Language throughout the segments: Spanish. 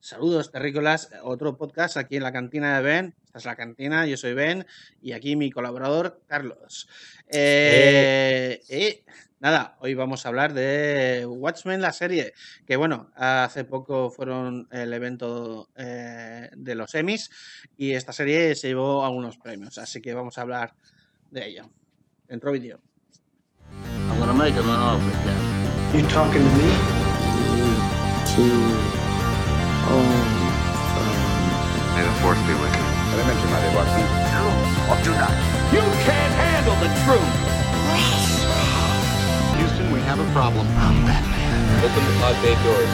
Saludos terrícolas, otro podcast aquí en la cantina de Ben. Esta es la cantina, yo soy Ben y aquí mi colaborador Carlos. Eh, eh, nada, hoy vamos a hablar de Watchmen, la serie, que bueno, hace poco fueron el evento eh, de los Emmys y esta serie se llevó algunos premios, así que vamos a hablar de ello. Dentro vídeo. I'm gonna make him an offer. You talking to me? to force be with you. Elemente, madre, Watson. Or do not. You can't handle the truth. Houston, we have a problem. Open the pod bay doors.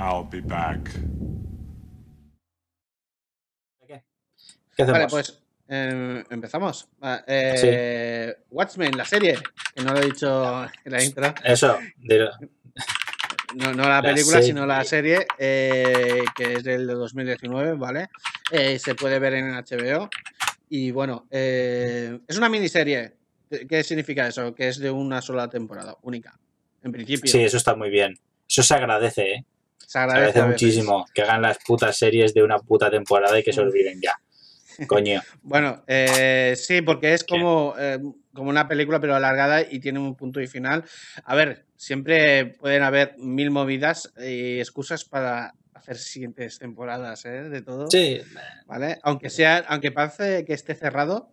I'll be back. ¿Qué hacemos? Vale, pues eh, empezamos. Va, eh, Watchmen, la serie, que no lo he dicho en la intro. Eso, dilo. No, no la La película, sino la serie, eh, que es del de 2019, ¿vale? Eh, se puede ver en HBO. Y bueno, eh, es una miniserie. ¿Qué- ¿Qué significa eso? Que es de una sola temporada, única. En principio. Sí, eso está muy bien. Eso se agradece, ¿eh? se Se agradece, agradece a veces. muchísimo que hagan las putas series de una puta temporada y que se olviden ya. Coño. Bueno, eh, sí, porque es como, eh, como una película, pero alargada y tiene un punto y final. A ver, siempre pueden haber mil movidas y excusas para hacer siguientes temporadas, ¿eh? De todo. Sí, ¿Vale? Aunque sea, aunque parece que esté cerrado,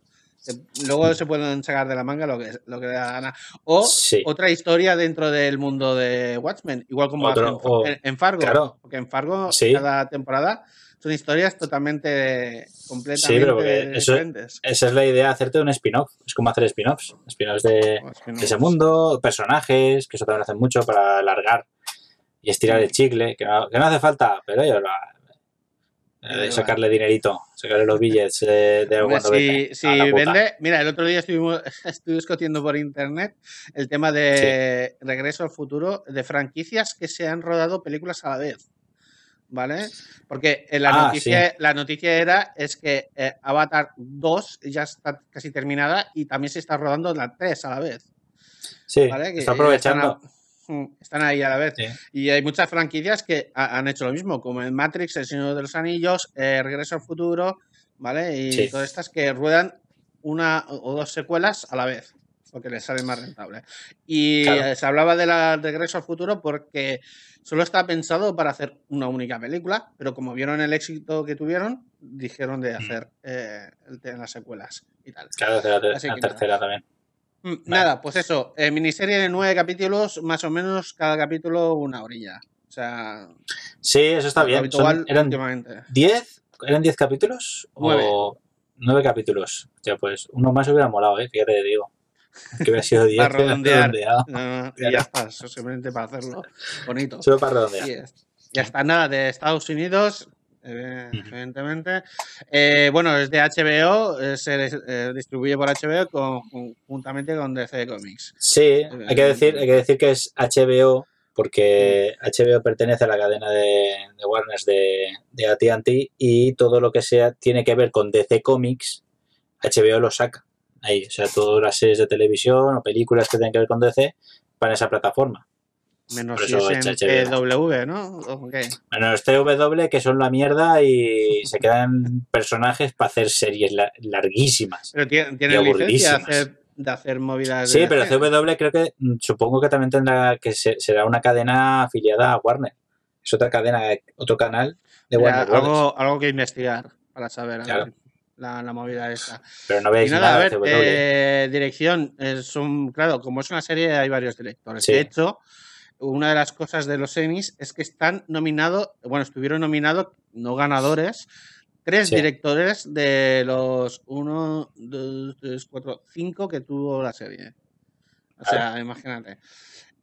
luego se pueden sacar de la manga lo que, lo que le da gana. O Sí. otra historia dentro del mundo de Watchmen, igual como Otro- hacen o- en, en Fargo. claro. Porque en Fargo, Sí. cada temporada son historias totalmente, completamente Sí, pero eso- diferentes. esa es la idea, hacerte un spin-off. Es como hacer spin-offs. Spin-offs de, O es que no- de ese mundo, personajes, que eso también hacen mucho para alargar y estirar el chicle, que no, que no hace falta, pero Eh, sacarle dinerito, sacarle los billets eh, de Hombre, cuando si, vende. si vende, mira, el otro día estuvimos estuve discutiendo por internet el tema de Regreso al Futuro, de franquicias que se han rodado películas a la vez. ¿Vale? Porque eh, la, Ah, noticia, la noticia era es que eh, Avatar 2 ya está casi terminada y también se está rodando la 3 a la vez. Sí, ¿vale? Que está aprovechando. Están, a- mm, están ahí a la vez. Sí. Y hay muchas franquicias que ha- han hecho lo mismo, como en Matrix, El Señor de los Anillos, eh, Regreso al Futuro, ¿vale? Y Sí. todas estas que ruedan una o dos secuelas a la vez, porque les sale más rentable. Y Claro. eh, se hablaba de la Regreso al Futuro porque solo está pensado para hacer una única película, pero como vieron el éxito que tuvieron, dijeron de hacer eh, las secuelas y tal. Claro, la, ter- Así la nada. tercera también. Mm, Nada, pues eso, eh, miniserie de nueve capítulos, más o menos cada capítulo una orilla. O sea, Sí, eso está bien. Son- habitual ¿Eran últimamente. 10? ¿Eran 10 capítulos? Nueve. ¿O 9 capítulos? Hostia, pues uno más hubiera molado, ¿eh? Fíjate, te digo. Que hubiera sido 10. Para redondear. redondeado. No, no, y Claro. ya está, eso simplemente para hacerlo bonito. Solo para redondear. Y ya está, nada, de Estados Unidos, eh, evidentemente. Eh, bueno, es de HBO, eh, se eh, distribuye por HBO con- conjuntamente con DC Comics. Sí, hay que decir, hay que, decir que es HBO porque Mm. HBO pertenece a la cadena de, de Warner de, de AT&T y todo lo que sea tiene que ver con DC Comics, HBO lo saca ahí. O sea, todas las series de televisión o películas que tengan que ver con DC van a esa plataforma. Menos si es en ¿no? ¿O qué? Bueno, los TW que son la mierda y se quedan personajes para hacer series la- larguísimas. Pero tiene, licencia de hacer, de hacer movidas. de Sí, pero. CW creo que mm, supongo que también tendrá que se- será una cadena afiliada a Warner. Es otra cadena, otro canal de Warner algo, algo que investigar para saber Claro. La, la movida esta. Pero no Y veis nada, a nada, ver, eh, dirección. son, claro, como es una serie, hay varios directores. Sí. De hecho, una de las cosas de los Emmys es que están nominados, bueno, estuvieron nominados, no ganadores, tres Sí. directores de los uno, dos, tres, cuatro, cinco que tuvo la serie. O sea, imagínate.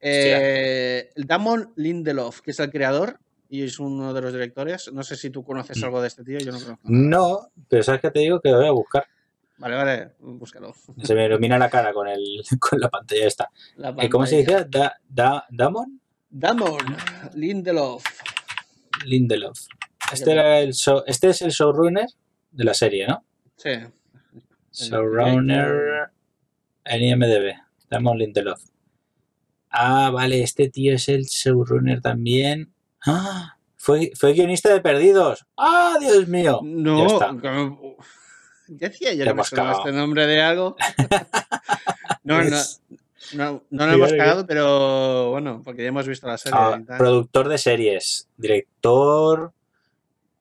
Eh, Damon Lindelof, que es el creador y es uno de los directores. No sé si tú conoces Mm. algo de este tío, yo no conozco. No, pero sabes que te digo que lo voy a buscar. Vale, vale, búscalo. Se me ilumina la cara con, el, con la pantalla esta. La Eh, ¿Cómo se dice? Da, da, ¿Damon? Damon Lindelof. Lindelof. Este, era el show- este es el showrunner de la serie, ¿no? Sí. Showrunner en IMDB. Damon Lindelof. Ah, vale, este tío es el showrunner también. Ah, fue, fue guionista de Perdidos. Ah, Dios mío. Ya No, ya decía yo Ya que me hemos sonaba cagado. este nombre de algo. No, no, no, no lo hemos cagado, pero bueno, porque ya hemos visto la serie. Ah, productor de series, director,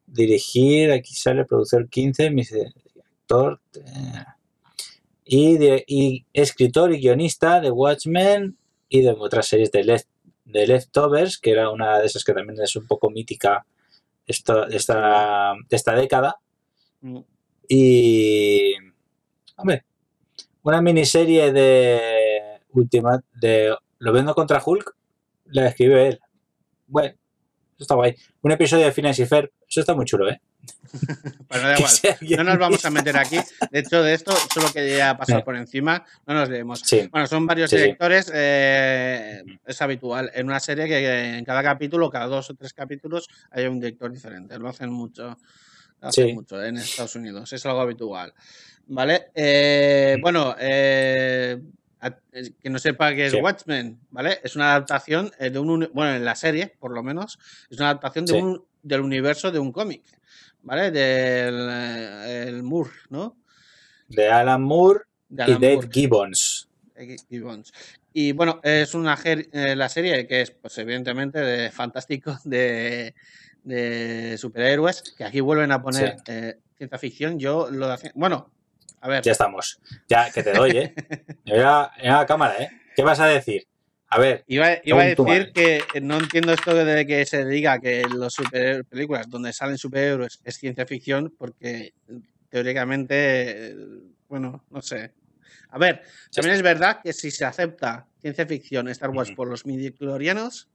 dirigir, aquí sale productor 15, me dice director eh, y, de- y escritor y guionista de Watchmen y de otras series de, Left, de Leftovers, que era una de esas que también es un poco mítica esta, de esta, esta década. Mm. Y. Hombre, una miniserie de. Ultima, de Lo vendo contra Hulk, la escribe él. Bueno, eso está guay. Un episodio de Phineas y Ferb, eso está muy chulo, ¿eh? Bueno, da Que igual. No nos vamos a meter aquí. De hecho, de esto solo quería pasar por encima. No nos leemos. Sí, Bueno, son varios Sí, sí. directores. eh, es habitual en una serie que en cada capítulo, cada dos o tres capítulos, hay un director diferente. Lo hacen mucho, lo hacen mucho en Estados Unidos. Es algo habitual. ¿Vale? Eh, Mm. bueno, eh, a- que no sepa qué es Sí. Watchmen, ¿vale? Es una adaptación de un. Bueno, en la serie, por lo menos, es una adaptación de Sí. un, del universo de un cómic, ¿vale? Del eh, el Moore, ¿no? de Alan Moore De y Dave Moore. Gibbons. Eh, Gibbons. Y bueno, es una eh, la serie que es, pues evidentemente, de fantástico, de, de superhéroes, que aquí vuelven a poner Sí. eh, ciencia ficción. Yo lo de Bueno, a ver, Ya estamos. Ya, que te doy, ¿eh? Mira, mira la cámara, ¿eh? ¿Qué vas a decir? A ver, iba, iba a decir que eh, no entiendo esto de que se diga que los super películas donde salen superhéroes es ciencia ficción, porque teóricamente, eh, bueno, no sé. A ver, también es verdad que si se acepta ciencia ficción Star Wars por los midichlorianos,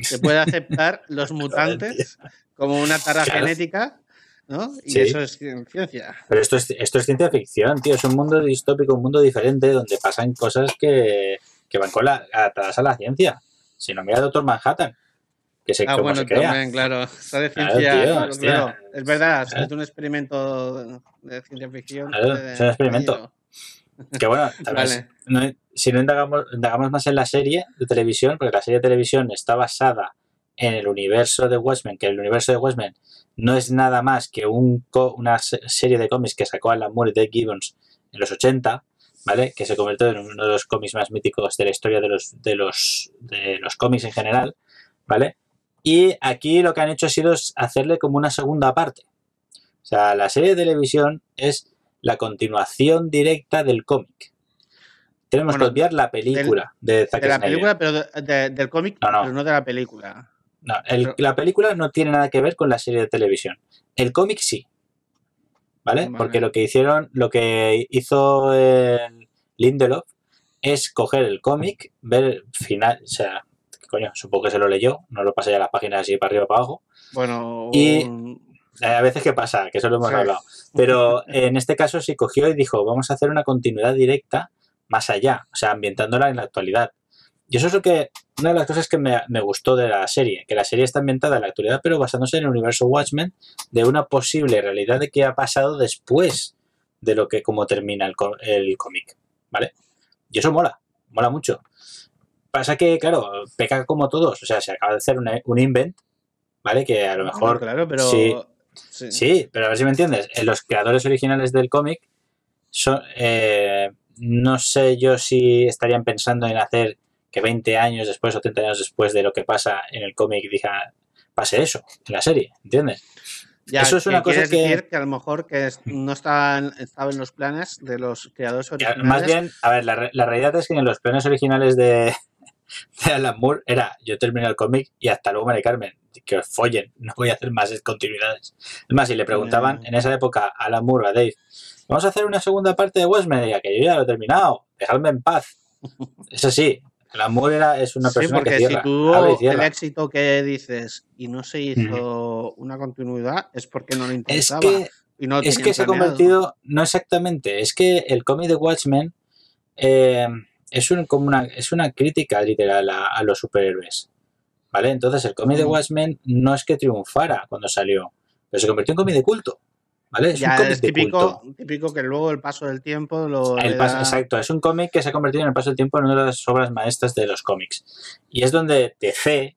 se puede aceptar los mutantes como una tara Claro. genética, ¿no? Y Sí. eso es cien- ciencia. Pero esto es, esto es ciencia ficción, tío. Es un mundo distópico, un mundo diferente donde pasan cosas que, que van con la, atrás a la ciencia. Si no, mira Doctor Manhattan, que se, Ah, cómo bueno, se crea. también, claro. Está de ciencia, claro, claro. Es verdad, es un experimento de- ciencia ficción. Claro, de- es un experimento. Que bueno, Vale. no- si no indagamos, indagamos más en la serie de televisión, porque la serie de televisión está basada en el universo de Watchmen, que el universo de Watchmen no es nada más que un co- una se- serie de cómics que sacó Alan Moore y Dave Gibbons en los 80, ¿vale? Que se convirtió en uno de los cómics más míticos de la historia de los, de los, de los cómics en general, ¿vale? Y aquí lo que han hecho ha sido hacerle como una segunda parte. O sea, la serie de televisión es la continuación directa del cómic. Tenemos Bueno, que obviar la película de Zack De la Snyder. película, pero de- de- del cómic, No, no. pero no de la película. No, el- pero- la película no tiene nada que ver con la serie de televisión. El cómic sí. ¿Vale? Vale. Porque lo que hicieron, lo que hizo el Lindelof es coger el cómic, ver el final, o sea, coño, supongo que se lo leyó, no lo pasé ya las páginas así para arriba para abajo. Bueno, Y- A veces que pasa, que eso lo hemos Sí. hablado. Pero en este caso sí cogió y dijo, vamos a hacer una continuidad directa más allá, o sea, ambientándola en la actualidad. Y eso es lo que, una de las cosas que me, me gustó de la serie, que la serie está ambientada en la actualidad, pero basándose en el universo Watchmen, de una posible realidad de qué ha pasado después de lo que, como termina el, el cómic, ¿vale? Y eso mola, mola mucho. Pasa que, claro, peca como todos, o sea, se acaba de hacer una- un invent, ¿vale? Que a lo mejor claro, pero. sí. sí. Sí, pero a ver si me entiendes. Eh, Los creadores originales del cómic son. eh, no sé yo si estarían pensando en hacer que 20 años después o 30 años después de lo que pasa en el cómic diga pase eso en la serie, ¿entiendes? Ya, Eso es una cosa que- decir que a lo mejor que no estaban, estaba en los planes de los creadores Ya, originales. Más bien, a ver, la, la realidad es que en los planes originales de, de Alan Moore era yo termino el cómic y hasta luego Mari Carmen, que os follen, no voy a hacer más continuidades. Es más, si le preguntaban Ya. en esa época a Alan Moore, a Dave, vamos a hacer una segunda parte de Westman, que yo ya lo he terminado, dejadme en paz. Eso sí, Moore era, es una Sí, persona porque que cierra, si tuvo el éxito que dices y no se hizo una continuidad, es porque no le Es interesaba. que y no es que se ha convertido, no exactamente, es que el cómic de Watchmen eh, es, un, como una, es una crítica literal a, a los superhéroes. ¿Vale? Entonces el cómic de Mm. Watchmen no es que triunfara cuando salió, pero se convirtió en cómic de culto. ¿Vale? Es Ya un cómic es de típico, culto. típico que luego el paso del tiempo lo. El paso- da- exacto, es un cómic que se ha convertido en el paso del tiempo en una de las obras maestras de los cómics. Y es donde DC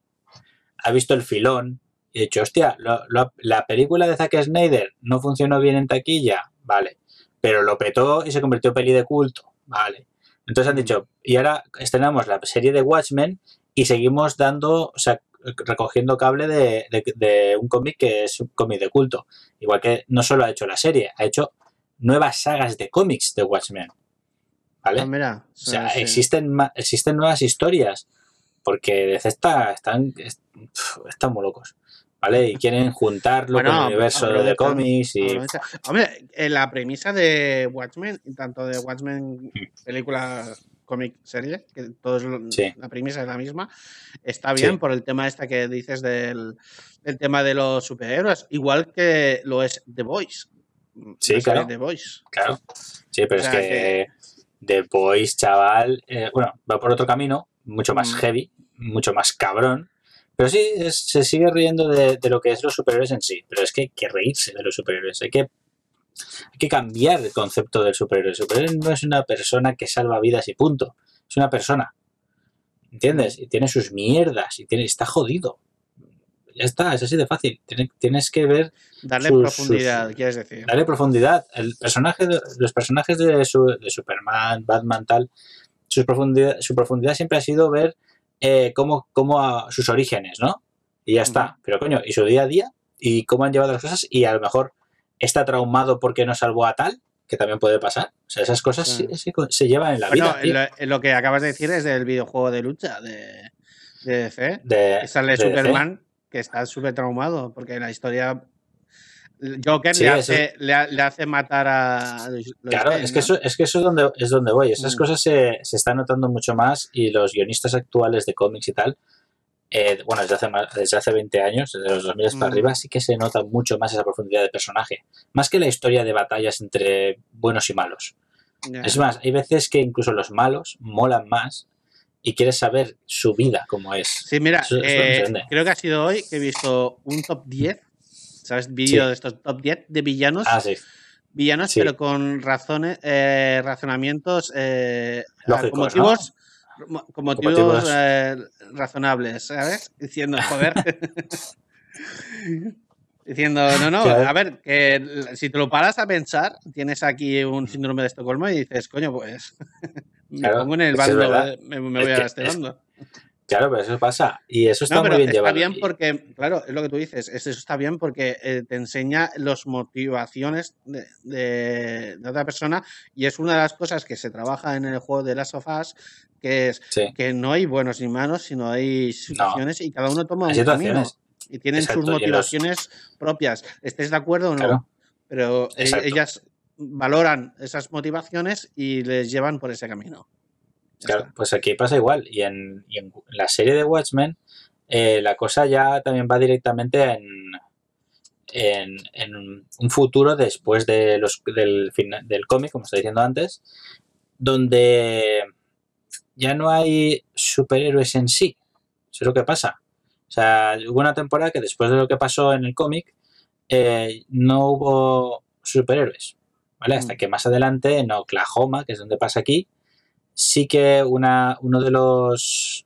ha visto el filón y ha dicho, hostia, lo- lo- la película de Zack Snyder no funcionó bien en taquilla, vale, pero lo petó y se convirtió en peli de culto, vale. Entonces han dicho, y ahora estrenamos la serie de Watchmen y seguimos dando, o sea, recogiendo cable de, de- de un cómic que es un cómic de culto. Igual que no solo ha hecho la serie, ha hecho nuevas sagas de cómics de Watchmen. ¿Vale? Ah, mira, O sea, sí. existen, existen nuevas historias. Porque DC está, están, están muy locos. ¿Vale? Y quieren juntarlo Bueno, con el universo de cómics y. Hombre, la premisa de Watchmen, tanto de Watchmen, película, cómic, serie, que todo es lo- Mm. Sí. la premisa es la misma, está bien Sí. por el tema este que dices del, del tema de los superhéroes, igual que lo es The Voice. Sí, claro. The Voice. Claro. Sí, pero O es que The Boys, chaval, eh, bueno, va por otro camino, mucho más Mm. heavy, mucho más cabrón. Pero sí, es- se sigue riendo de, de lo que es los superhéroes en sí. Pero es que hay que reírse de los superhéroes. Hay que, hay que cambiar el concepto del superhéroe. El superhéroe no es una persona que salva vidas y punto. Es una persona. ¿Entiendes? Y tiene sus mierdas y tiene, está jodido. Ya está, es así de fácil. Tiene- Tienes que ver Darle sus- profundidad, sus- quieres decir. Dale profundidad. El personaje de- los personajes de, su- de Superman, Batman, tal, su profundidad, su profundidad siempre ha sido ver eh, cómo, cómo a- sus orígenes, ¿no? Y ya está. Pero coño, y su día a día, y cómo han llevado las cosas, y a lo mejor está traumado porque no salvó a tal, que también puede pasar. O sea, esas cosas sí- Claro. sí se llevan en la Bueno, vida. tío. lo, lo que acabas de decir es del videojuego de lucha de, de DC. De- que sale de DC. Superman, que está súper traumado, porque la historia. Joker Sí, le, hace, le, ha- le hace matar a. Claro, es que ¿no? eso, es que eso es donde es donde voy. Esas Mm. cosas se, se están notando mucho más y los guionistas actuales de cómics y tal, eh, bueno, desde hace, más- desde hace 20 años, desde los 2000 para Mm. arriba, sí que se nota mucho más esa profundidad de personaje. Más que la historia de batallas entre buenos y malos. Es más, hay veces que incluso los malos molan más y quieres saber su vida cómo es. Sí, mira, Eso- eso eh, creo que ha sido hoy que he visto un top 10, ¿sabes? Vídeo Sí. de estos top 10 de villanos. Ah, sí. Villanos, sí. pero con razones, eh, razonamientos, eh, Lógicos, motivos, mo- con motivos motivos- eh, razonables, ¿sabes? Diciendo, joder. Diciendo, no, no, Claro. a ver, que si te lo paras a pensar, tienes aquí un síndrome de Estocolmo y dices, coño, pues me Claro, pongo en el es es bando, eh, me, me Es voy que a este es- bando. Claro, pero eso pasa. Y eso está No, muy pero bien está llevado. bien porque, claro, es lo que tú dices, es- eso está bien porque eh, te enseña las motivaciones de, de- de otra persona y es una de las cosas que se trabaja en el juego de Last of Us, que es sí. que no hay buenos ni malos, sino hay situaciones y cada uno toma Hay un camino y tienen Exacto, sus los- motivaciones propias, estés de acuerdo o no, Claro. pero e- Exacto. ellas valoran esas motivaciones y les llevan por ese camino. Claro, está. pues aquí pasa igual. Y en, y en la serie de Watchmen, eh, la cosa ya también va directamente en, en, en un futuro después de los, del, del cómic, como estaba diciendo antes, donde ya no hay superhéroes en sí. Eso es lo que pasa. O sea, hubo una temporada que después de lo que pasó en el cómic, eh, no hubo superhéroes. ¿Vale? Hasta Mm. que más adelante, en Oklahoma, que es donde pasa aquí, sí que una, uno de los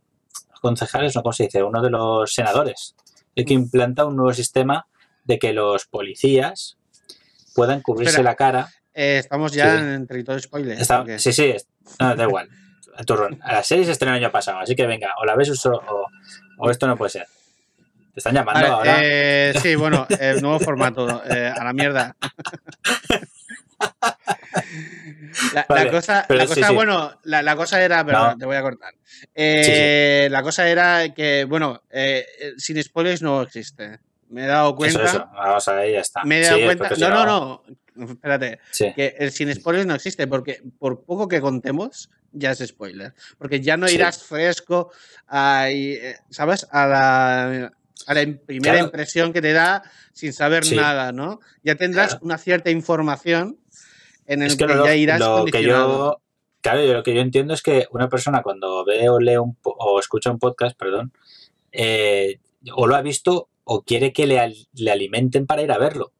concejales, no cómo se dice, uno de los senadores, el que implanta un nuevo sistema de que los policías puedan cubrirse Espera. la cara. Eh, estamos ya Sí. en territorio spoiler. Está- porque- sí, sí, no, da igual. A turrón. A la serie se estrenó el año pasado, así que venga, o la ves o, o, o esto no puede ser. Te están llamando ahora. eh, sí, bueno, el nuevo formato, eh, a la mierda. La, cosa, pero la sí, cosa sí. bueno, la, la cosa era, perdón, No. te voy a cortar. Eh, La cosa era que, bueno, eh, eh, sin spoilers no existe. Me he dado cuenta. eso. Vamos a ver, ya está. Me he dado cuenta. No, no, no. Espérate. Que el sin spoilers no existe, porque por poco que contemos, ya es spoiler. Porque ya no irás fresco a, ¿sabes? A la, a la im- primera Claro. impresión que te da sin saber nada, ¿no? Ya tendrás Claro. una cierta información en el es que, que lo, ya irás lo que yo claro yo lo que yo entiendo es que una persona cuando ve o lee un o escucha un podcast perdón eh, o lo ha visto o quiere que le, le alimenten para ir a verlo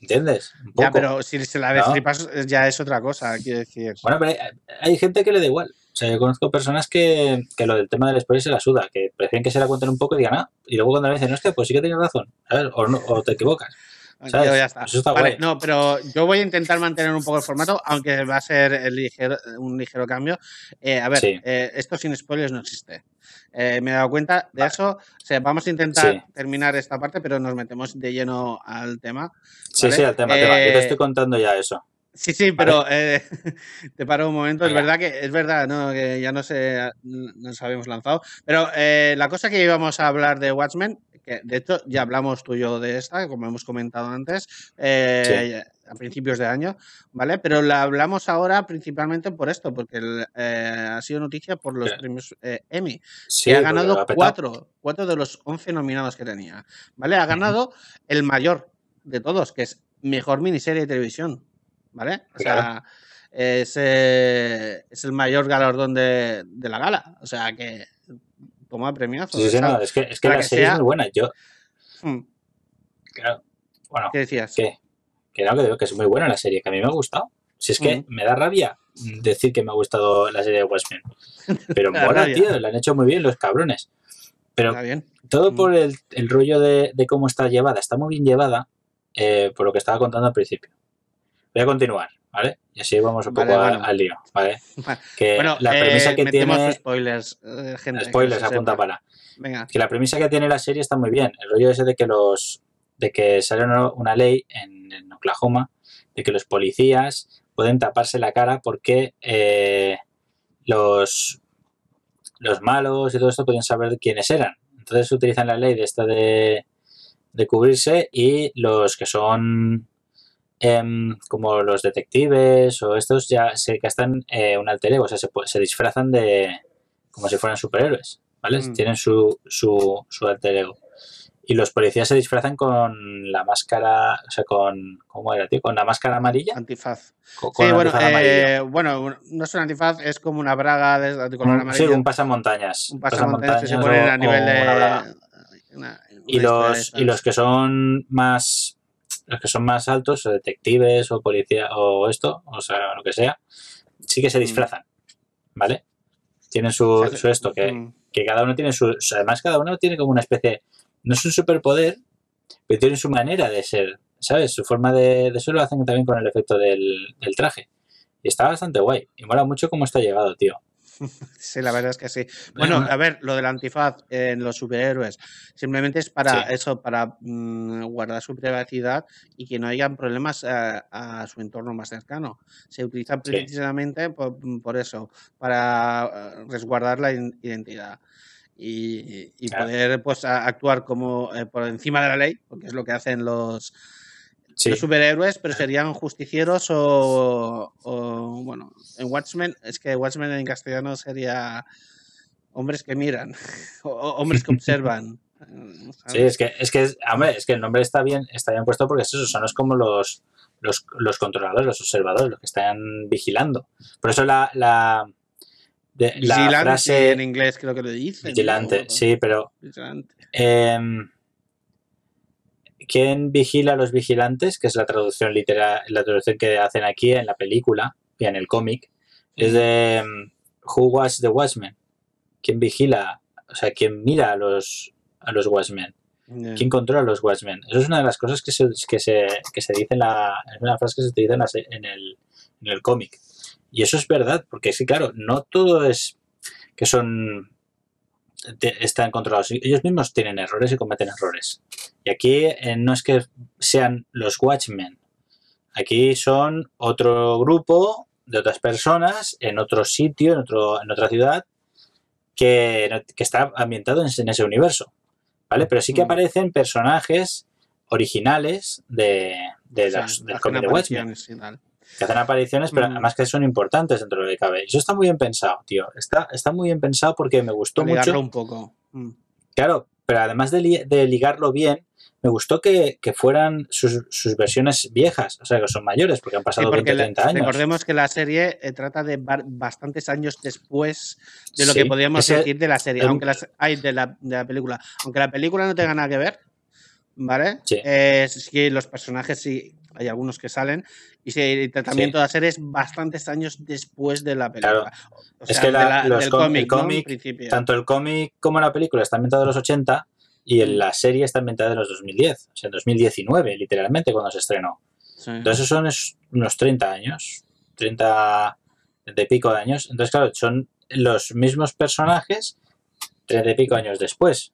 ¿Entiendes? Un Ya, pero si se la ¿No? destripas eh, ya es otra cosa, quiero decir. Bueno, pero hay, hay gente que le da igual. O sea, yo conozco personas que, que lo del tema del spoiler se la suda, que prefieren que se la cuenten un poco y digan, ah, y luego cuando le dicen, hostia, pues sí que tienes razón, ¿sabes? O, no, o te equivocas. Ya está. Eso está Vale, guay. no, pero yo voy a intentar mantener un poco el formato, aunque va a ser el ligero- un ligero cambio. Eh, a ver, Sí. eh, esto sin spoilers no existe. Eh, me he dado cuenta de eso. O sea, vamos a intentar Sí. terminar esta parte, pero nos metemos de lleno al tema. Sí, ¿vale? sí, al tema, tema. Yo te estoy contando ya eso. Sí, sí, pero eh, te paro un momento. Es verdad que es verdad, ¿no? Que ya no sé, nos habíamos lanzado. Pero eh, la cosa que íbamos a hablar de Watchmen, que de hecho ya hablamos tú y yo de esta, como hemos comentado antes, eh, a principios de año, ¿vale? Pero la hablamos ahora principalmente por esto, porque el, eh, ha sido noticia por los Sí. premios eh, Emmy Sí, que ha ganado cuatro, cuatro de los 11 nominados que tenía. ¿Vale? Ha ganado el mayor de todos, que es mejor miniserie de televisión. ¿Vale? O sea, es, es el mayor galardón de, de la gala. O sea, que toma premiazo. Sí, sí, no, es que, es que la que serie sea- es muy buena. Yo, claro, bueno, ¿Qué decías? Que no, que digo que es muy buena la serie, que a mí me ha gustado. Si es que Ujú. me da rabia decir que me ha gustado la serie de Watchmen. Pero mola, tío, la han hecho muy bien los cabrones. Pero Está bien. todo Mm. por el, el rollo de, de cómo está llevada. Está muy bien llevada, eh, por lo que estaba contando al principio. Voy a continuar, ¿vale? Y así vamos un Vale, poco bueno. al lío, ¿vale? Que Bueno, la eh, premisa que tiene... spoilers, eh, gente. Spoilers, apunta sepa. para. Venga. que la premisa que tiene la serie está muy bien. El rollo ese de que los de que sale una, ley en, en Oklahoma de que los policías pueden taparse la cara porque eh, los los malos y todo esto pueden saber quiénes eran. Entonces utilizan la ley de esta de, de cubrirse y los que son em, como los detectives o estos ya se gastan eh, un alter ego, o sea, se, se disfrazan de como si fueran superhéroes, ¿vale? Mm. Tienen su, su, su alter ego. Y los policías se disfrazan con la máscara, o sea, con, ¿cómo era, tío? Con la máscara amarilla. Antifaz. Con, Sí, bueno, eh, bueno, no es un antifaz, es como una braga de, de color Un- amarillo. sí, un pasamontañas. un pasamontañas que se pone o- a nivel de. una una- y los y los que son más los que son más altos o detectives o policía o esto o sea lo que sea sí que se Mm. disfrazan vale tienen su, su esto que, Mm. que cada uno tiene su o sea, además cada uno tiene como una especie no es un superpoder pero tienen su manera de ser sabes su forma de, de eso lo hacen también con el efecto del, del traje y está bastante guay y mola mucho cómo está llegado tío Sí, la verdad es que sí. Bueno, a ver, lo del antifaz en los superhéroes simplemente es para Sí. eso, para mm, guardar su privacidad y que no hayan problemas a, a su entorno más cercano. Se utiliza Sí. precisamente por, por eso, para eh, resguardar la identidad. Y, y Claro. poder pues actuar como eh, por encima de la ley, porque es lo que hacen los, sí los superhéroes, pero serían justicieros o, o, bueno, en Watchmen, es que Watchmen en castellano sería hombres que miran, o, hombres que observan. Sí, es que, es que, hombre, es que el nombre está bien, está bien puesto porque es eso, son los como los, los, los controladores, los observadores, los que están vigilando. Por eso la, la, de- la Vigilante frase en inglés creo que lo dicen. vigilante, ¿no? sí, pero Vigilante. em, ¿quién vigila a los vigilantes? Que es la traducción literal, la traducción que hacen aquí en la película y en el cómic, es de em, Who was the Watchman? ¿Quién vigila? O sea, ¿quién mira a los, a los Watchmen? ¿Quién controla a los Watchmen? Eso es una de las cosas que se, que se, que se dice en la. Es una frase que se utiliza en, la en el, en el cómic. Y eso es verdad, porque sí, claro, no todo es que son. Están controlados. Ellos mismos tienen errores y cometen errores. Y aquí eh, no es que sean los Watchmen. Aquí son otro grupo de otras personas en otro sitio, en, otro, en otra ciudad, que, que está ambientado en, en ese universo. ¿Vale? Pero sí que Mm. aparecen personajes originales de, los- del cómic de Watchmen. Que hacen apariciones, pero Mm. además que son importantes dentro de lo que cabe. Eso está muy bien pensado, tío. Está, está muy bien pensado porque me gustó Para ligarlo mucho. un poco. Mm. Claro, pero además de, li- de ligarlo bien, me gustó que, que fueran sus, sus versiones viejas, o sea, que son mayores, porque han Sí, pasado porque 20, la- 30 años. recordemos que la serie eh, trata de ba- bastantes años después de lo Sí, que podríamos ese- decir de la serie, el- aunque las, ay, de, la, de la película. Aunque la película no tenga nada que ver, ¿vale? Sí. Eh, sí, los personajes sí. Hay algunos que salen, y el tratamiento de la serie es bastantes años después de la película. O es que de la- principio. tanto el cómic como la película está ambientado en los 80 y en Mm. la serie está ambientada en los 2010, o sea, en 2019, literalmente, cuando se estrenó. Sí. Entonces son unos 30 años, 30, 30 y pico de años. Entonces, claro, son los mismos personajes 30 y pico años después,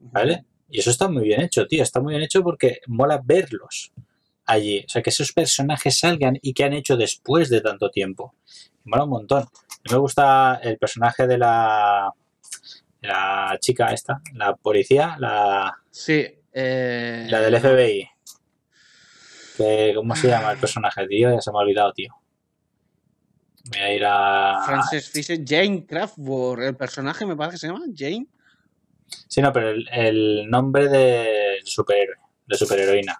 ¿vale? Y eso está muy bien hecho, tío, está muy bien hecho porque mola verlos allí. O sea, que esos personajes salgan y que han hecho después de tanto tiempo. Mola un montón. A mí me gusta el personaje de la, de la chica esta, la policía, la, Sí. eh, la del FBI. Que, ¿Cómo se llama el personaje, tío? Ya se me ha olvidado, tío. Voy a ir a... Frances Fisher, Jane Kraftwerk, el personaje me parece que se llama Jane. Sí, no, pero el, el nombre del superhéroe, de superheroína.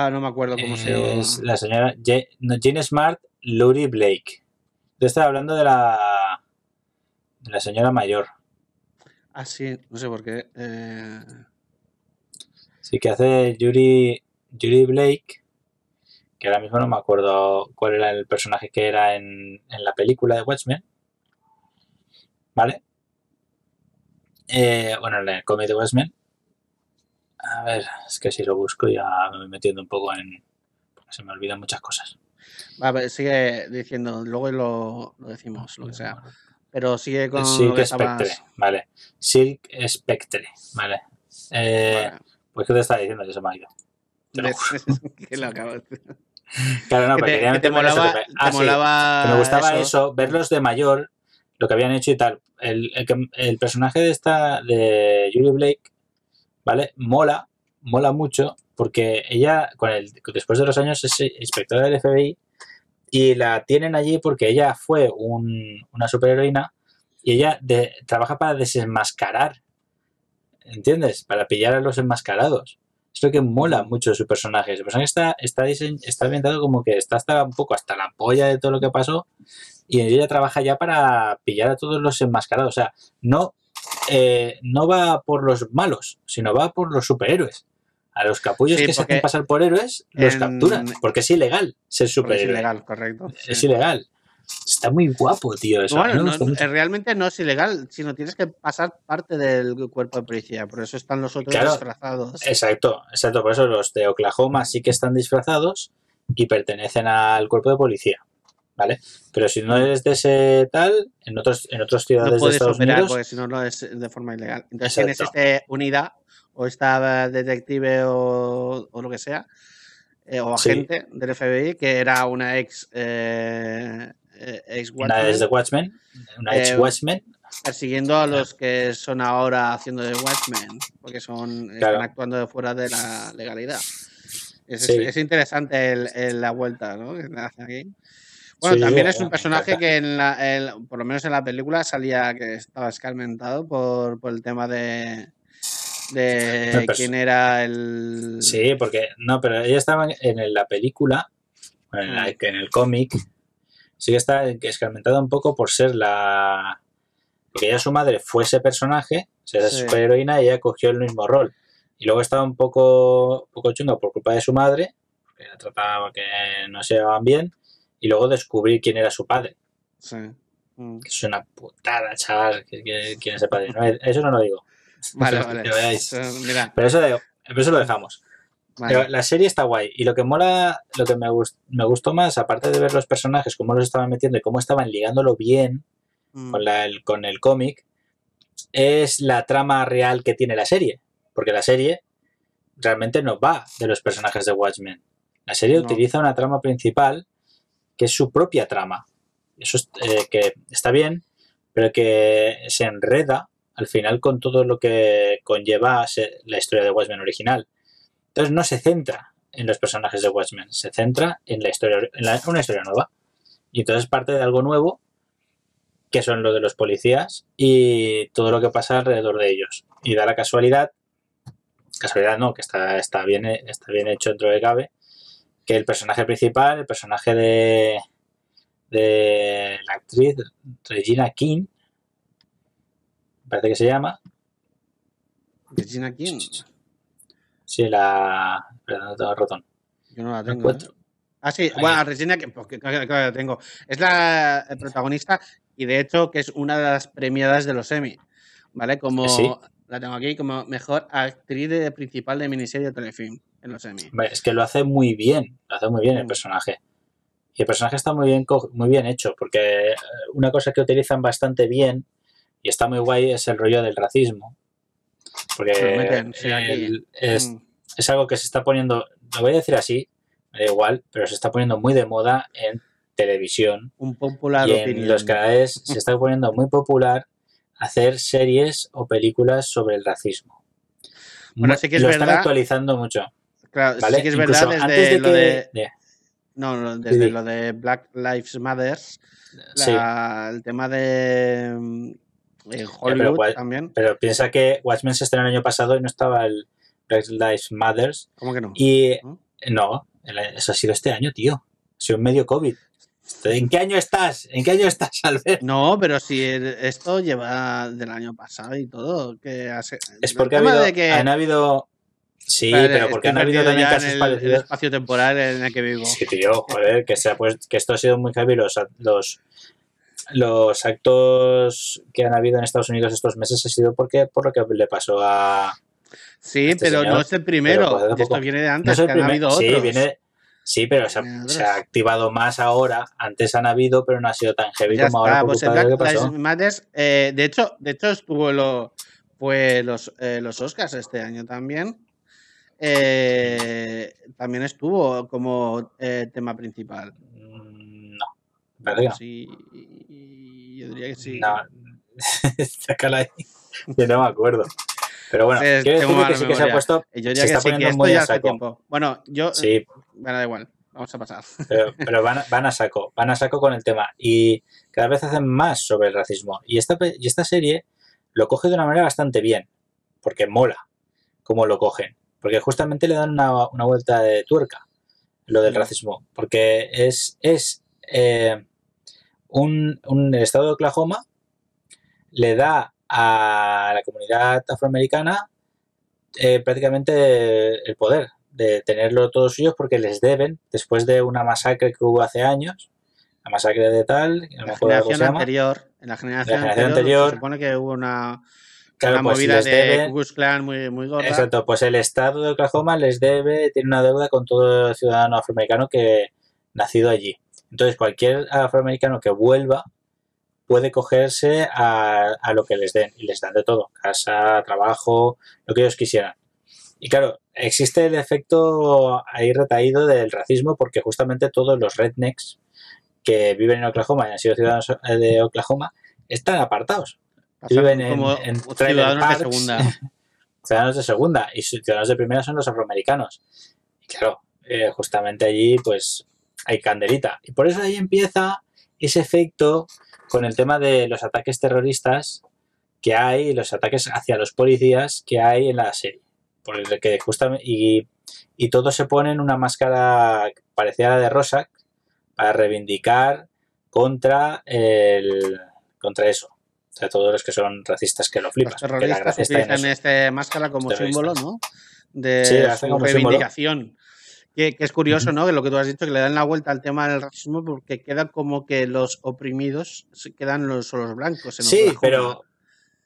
Ah, no me acuerdo cómo se llama. Es la señora no, Jean Smart, Lurie Blake. Yo estaba hablando de la, de la señora mayor. Ah, sí, no sé por qué. eh, Sí, que hace Yuri, Yuri Blake, que ahora mismo no me acuerdo cuál era el personaje que era en, en la película de Watchmen. ¿Vale? Eh, bueno, en el cómic de Watchmen. A ver, es que si lo busco ya me voy metiendo un poco en... porque se me olvidan muchas cosas. A ver, sigue diciendo, luego lo, lo decimos, lo que sea. Pero sigue con Silk estabas- Spectre, vale. Silk Spectre, vale. Eh, Vale. Pues ¿qué te estaba diciendo? Que se me ha ido. Lo que lo acabo de decir. Claro, no, Que porque te, que eso, molaba, que me- te ah, sí, molaba que me gustaba eso. eso. verlos de mayor, lo que habían hecho y tal. El, el, el personaje de esta, de Julie Blake, ¿vale? Mola, mola mucho, porque ella, con el, después de los años, es inspectora del FBI y la tienen allí porque ella fue un- una superheroína y ella trabaja para desenmascarar, ¿entiendes? Para pillar a los enmascarados. Es lo que mola mucho su personaje. Su personaje está, está, está ambientado como que está hasta un poco hasta la polla de todo lo que pasó y ella trabaja ya para pillar a todos los enmascarados. O sea, no, eh, no va por los malos, sino va por los superhéroes. A los capullos Sí, que se hacen pasar por héroes, los en- capturan. Porque es ilegal ser Porque es superhéroe. ilegal, correcto. Es ilegal. Está muy guapo, tío. Eso. Bueno, no, eh, realmente no es ilegal, sino tienes que pasar parte del cuerpo de policía. Por eso están los otros Claro, disfrazados. Exacto, exacto. Por eso los de Oklahoma sí que están disfrazados y pertenecen al cuerpo de policía. ¿Vale? Pero si no eres de ese tal, en otros, en otras ciudades no de Estados operar Unidos, porque si no, no es de forma ilegal. Entonces tienes esta unidad o esta detective o, o lo que sea, eh, o Sí. agente del FBI que era una ex eh, eh, ex una de Watchmen, una ex Eh, Watchmen, persiguiendo a los que son ahora haciendo de Watchmen, porque son Claro. están actuando de fuera de la legalidad. Es, Sí. es interesante el- el- la vuelta ¿no? que hace aquí. Bueno, Sí, también es un personaje que en la, el- por lo menos en la película salía que estaba escarmentado por, por el tema de, de quién era el... Sí, porque no, pero ella estaba en, en la película, bueno, en, la- en el cómic, sí que está escarmentada un poco por ser la. Porque ella, su madre, fue ese personaje, o sea, era Sí. superheroína y ella cogió el mismo rol. Y luego estaba un poco, un poco chunga por culpa de su madre, que la trataba que no se llevaban bien, y luego descubrir quién era su padre. Sí. Mm. Que es una putada, chaval, quién es el padre. No, eso no lo digo. Vale, Que vale. veáis. Eso, mira, Pero eso, de- pero eso lo dejamos. vale. Pero la serie está guay. Y lo que mola, lo que me, gust- me gustó más, aparte de ver los personajes, cómo los estaban metiendo y cómo estaban ligándolo bien Mm. con, la- el, con el cómic, es la trama real que tiene la serie. Porque la serie realmente no va de los personajes de Watchmen. La serie No. utiliza una trama principal que es su propia trama. Eso es, eh, que está bien, pero que se enreda al final con todo lo que conlleva la historia de Watchmen original. Entonces no se centra en los personajes de Watchmen, se centra en la historia, en la- una historia nueva. Y entonces parte de algo nuevo, que son lo de los policías y todo lo que pasa alrededor de ellos. Y da la casualidad, casualidad no, que está, está, bien, está bien hecho dentro de cabe, que el personaje principal, el personaje de, de la actriz Regina King, parece que se llama, Regina King. sí, la... Perdón, no tengo el ratón. Yo no la tengo. ¿eh? Ah, sí, Ahí. bueno, Regina, que, pues, claro, claro, la tengo. Es la protagonista y de hecho que es una de las premiadas de los Emmy, ¿vale? Como Sí. La tengo aquí como mejor actriz de- principal de miniserie o telefilm en los Emmy. Es que lo hace muy bien, lo hace muy bien el Mm. personaje. Y el personaje está muy bien, muy bien hecho, porque eh, una cosa que utilizan bastante bien y está muy guay es el rollo del racismo. Porque meten, sí, el- es, Mm. es algo que se está poniendo, lo voy a decir así, me da igual, pero se está poniendo muy de moda en televisión Un popular y en opinion. los canales se está poniendo muy popular hacer series o películas sobre el racismo. Bueno, sí que es lo están verdad, actualizando mucho. Claro, ¿vale? sí que es Incluso verdad desde antes de lo que- de... de- No, desde lo de Black Lives Matter, sí, la- el tema de mm, Hollywood cuál- también. pero piensa que Watchmen se estrenó el año pasado y no estaba el Black Lives Matters. ¿Cómo que no? Y ¿No? no, eso ha sido este año, tío. Ha sido medio COVID. ¿En qué año estás? ¿En qué año estás, Albert? No, pero si el- esto lleva del año pasado y todo, que hace- Es el porque ha habido, que han habido... Sí, pero porque han habido también casos el, el parecidos. espacio temporal en el que vivo. Sí, tío, joder, que, se ha puesto- que esto ha sido muy heavy. Los, los, los actos que han habido en Estados Unidos estos meses ha sido porque, por lo que le pasó a... Sí, este pero señor, no es el primero. pero esto viene de No antes, es el que han habido sí, otros. viene, sí, pero se ha, se activado más ahora. Antes han habido, pero no ha sido tan heavy Ya como está, ahora pues el Black. Lives Matter, eh, de hecho, de hecho estuvo lo, fue los, eh, los Oscars este año también. Eh, también estuvo como eh, tema principal. Mm, No, no. Sí, yo diría que sí. No, sácala ahí. Yo no me acuerdo. Pero bueno, Sí, quiero decirte que sí que se ha puesto. Eh, Yo se está sí, poniendo muy a saco. tiempo. Bueno, yo, Sí, bueno, da igual, vamos a pasar. pero, pero van, van a saco, van a saco con el tema. Y cada vez hacen más sobre el racismo. Y esta, y esta serie lo coge de una manera bastante bien. Porque mola cómo lo cogen. Porque justamente le dan una, una vuelta de tuerca lo del racismo. Porque es, es eh, un, un el estado de Oklahoma le da a la comunidad afroamericana eh, prácticamente el poder de tenerlo todos suyos porque les deben, después de una masacre que hubo hace años, la masacre de tal, En la generación anterior, en la generación, generación anterior, anterior, se supone que hubo una, claro, una pues movida de deben- Ku Klux Klan muy, muy gorda. Exacto, pues el estado de Oklahoma les debe, tiene una deuda con todo ciudadano afroamericano que nacido allí. Entonces, cualquier afroamericano que vuelva puede cogerse a, a lo que les den y les dan de todo, casa, trabajo, lo que ellos quisieran. Y claro, existe el efecto ahí retaído del racismo porque justamente todos los rednecks que viven en Oklahoma y han sido ciudadanos eh, de Oklahoma están apartados. Pasan viven en- en ciudadanos de parks. segunda. ciudadanos de segunda y ciudadanos de primera son los afroamericanos. Y claro, eh, justamente allí pues hay candelita. Y por eso ahí empieza ese efecto con el tema de los ataques terroristas que hay, los ataques hacia los policías que hay en la serie. Por el que justamente, y, y todo se pone en una máscara parecida a la de Rorschach para reivindicar contra el contra eso. O sea, todos los que son racistas que lo Los porque la terroristas en utilizan eso. esta máscara como símbolo, ¿no? De Sí, su símbolo. Que, que es curioso, ¿no? Que lo que tú has dicho, que le dan la vuelta al tema del racismo porque queda como que los oprimidos se quedan los, los blancos. En Sí, Oklahoma. pero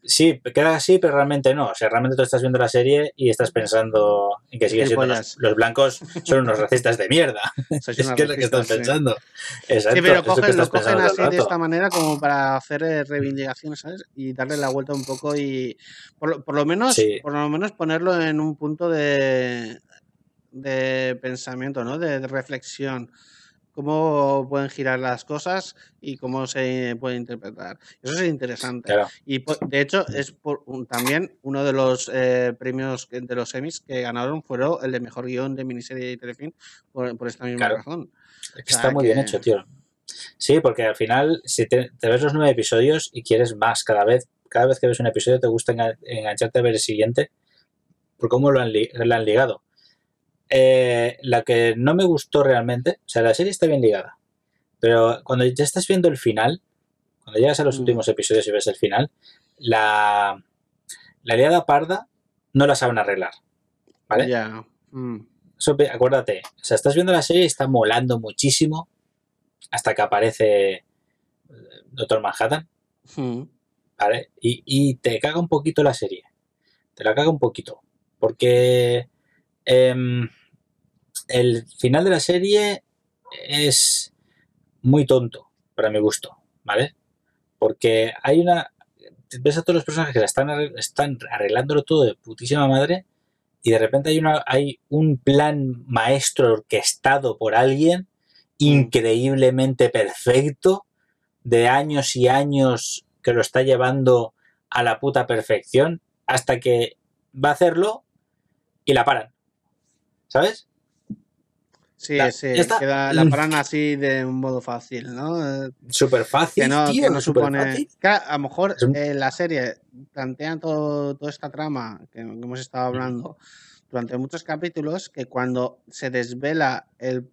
sí, queda así, pero realmente no. O sea, realmente tú estás viendo la serie y estás pensando en que siguen siendo los, los blancos son unos racistas de mierda. Es que es lo que estás sí. pensando. Exacto. Sí, pero cogen, lo cogen así de esta manera como para hacer eh, reivindicaciones, ¿sabes? Y darle la vuelta un poco y por, por lo menos Sí. por lo menos ponerlo en un punto de, de pensamiento, ¿no? De, de reflexión. Cómo pueden girar las cosas y cómo se puede interpretar. Eso es interesante. Claro. Y po- de hecho, es por un- también uno de los eh, premios de los Emmys que ganaron fueron el de mejor guion de miniserie y telefilm por, por esta misma Claro. razón. Es que O sea, está muy bien hecho, tío. Sí, porque al final, si te, te ves los nueve episodios y quieres más cada vez, cada vez que ves un episodio te gusta enga- engancharte a ver el siguiente, por cómo lo han, li- lo han ligado. Eh, la que no me gustó realmente, o sea, la serie está bien ligada, pero cuando ya estás viendo el final, cuando llegas a los Mm. últimos episodios y ves el final, la, la liada parda no la saben arreglar. ¿Vale? Ya. mm. Eso acuérdate, o sea, estás viendo la serie y está molando muchísimo hasta que aparece eh, Doctor Manhattan, Mm. ¿vale? Y, y te caga un poquito la serie. Te la caga un poquito. Porque em, el final de la serie es muy tonto, para mi gusto, ¿vale? Porque hay una. Ves a todos los personajes que la están, están arreglándolo todo de putísima madre. Y de repente hay, una, hay un plan maestro orquestado por alguien increíblemente perfecto, de años y años que lo está llevando a la puta perfección, hasta que va a hacerlo y la paran. ¿Sabes? Sí, La- sí, esta- queda la paran así de un modo fácil, ¿no? Súper fácil, que no, tío, que no supone. Claro, a lo mejor eh, la serie plantea todo, toda esta trama que, que hemos estado hablando durante muchos capítulos, que cuando se desvela el,